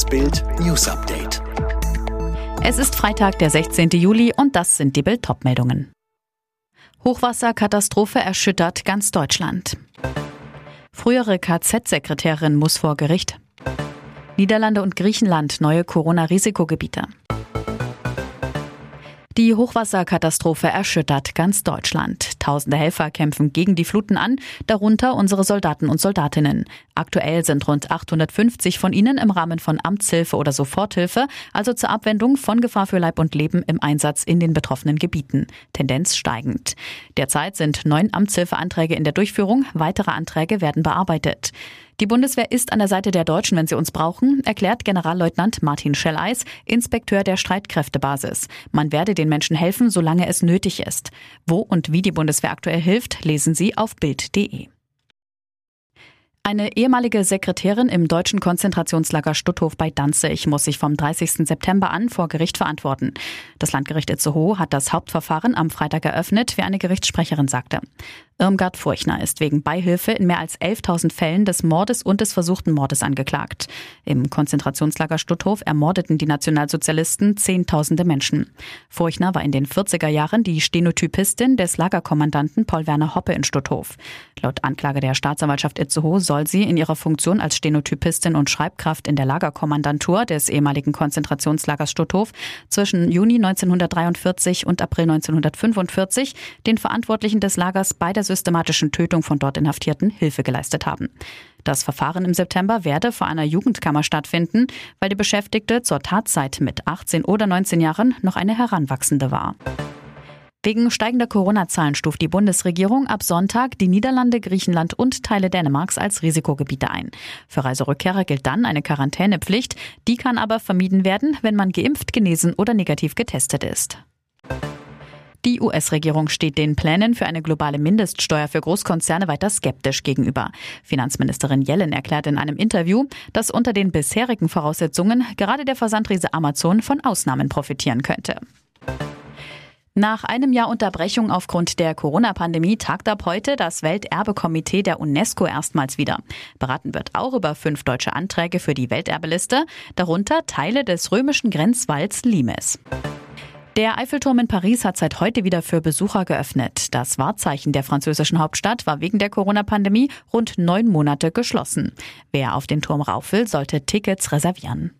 Das Bild News Update. Es ist Freitag, der 16. Juli und das sind die Bild meldungen Hochwasserkatastrophe erschüttert ganz Deutschland. Frühere KZ-Sekretärin muss vor Gericht. Niederlande und Griechenland neue Corona-Risikogebiete. Die Hochwasserkatastrophe erschüttert ganz Deutschland. Tausende Helfer kämpfen gegen die Fluten an, darunter unsere Soldaten und Soldatinnen. Aktuell sind rund 850 von ihnen im Rahmen von Amtshilfe oder Soforthilfe, also zur Abwendung von Gefahr für Leib und Leben im Einsatz in den betroffenen Gebieten. Tendenz steigend. Derzeit sind neun Amtshilfeanträge in der Durchführung, weitere Anträge werden bearbeitet. Die Bundeswehr ist an der Seite der Deutschen, wenn sie uns brauchen, erklärt Generalleutnant Martin Schelleis, Inspekteur der Streitkräftebasis. Man werde den Menschen helfen, solange es nötig ist. Wo und wie die Bundeswehr aktuell hilft, lesen Sie auf Bild.de. Eine ehemalige Sekretärin im deutschen Konzentrationslager Stutthof bei Danzig muss sich vom 30. September an vor Gericht verantworten. Das Landgericht Itzehoe hat das Hauptverfahren am Freitag eröffnet, wie eine Gerichtssprecherin sagte. Irmgard Furchner ist wegen Beihilfe in mehr als 11.000 Fällen des Mordes und des versuchten Mordes angeklagt. Im Konzentrationslager Stutthof ermordeten die Nationalsozialisten Zehntausende Menschen. Furchner war in den 40er Jahren die Stenotypistin des Lagerkommandanten Paul Werner Hoppe in Stutthof. Laut Anklage der Staatsanwaltschaft Itzehoe soll sie in ihrer Funktion als Stenotypistin und Schreibkraft in der Lagerkommandantur des ehemaligen Konzentrationslagers Stutthof zwischen Juni 1943 und April 1945 den Verantwortlichen des Lagers bei der systematischen Tötung von dort Inhaftierten Hilfe geleistet haben. Das Verfahren im September werde vor einer Jugendkammer stattfinden, weil die Beschäftigte zur Tatzeit mit 18 oder 19 Jahren noch eine Heranwachsende war. Wegen steigender Corona-Zahlen stuft die Bundesregierung ab Sonntag die Niederlande, Griechenland und Teile Dänemarks als Risikogebiete ein. Für Reiserückkehrer gilt dann eine Quarantänepflicht. Die kann aber vermieden werden, wenn man geimpft, genesen oder negativ getestet ist. Die US-Regierung steht den Plänen für eine globale Mindeststeuer für Großkonzerne weiter skeptisch gegenüber. Finanzministerin Yellen erklärt in einem Interview, dass unter den bisherigen Voraussetzungen gerade der Versandriese Amazon von Ausnahmen profitieren könnte. Nach einem Jahr Unterbrechung aufgrund der Corona-Pandemie tagt ab heute das Welterbekomitee der UNESCO erstmals wieder. Beraten wird auch über fünf deutsche Anträge für die Welterbeliste, darunter Teile des römischen Grenzwalls Limes. Der Eiffelturm in Paris hat seit heute wieder für Besucher geöffnet. Das Wahrzeichen der französischen Hauptstadt war wegen der Corona-Pandemie rund neun Monate geschlossen. Wer auf den Turm rauf will, sollte Tickets reservieren.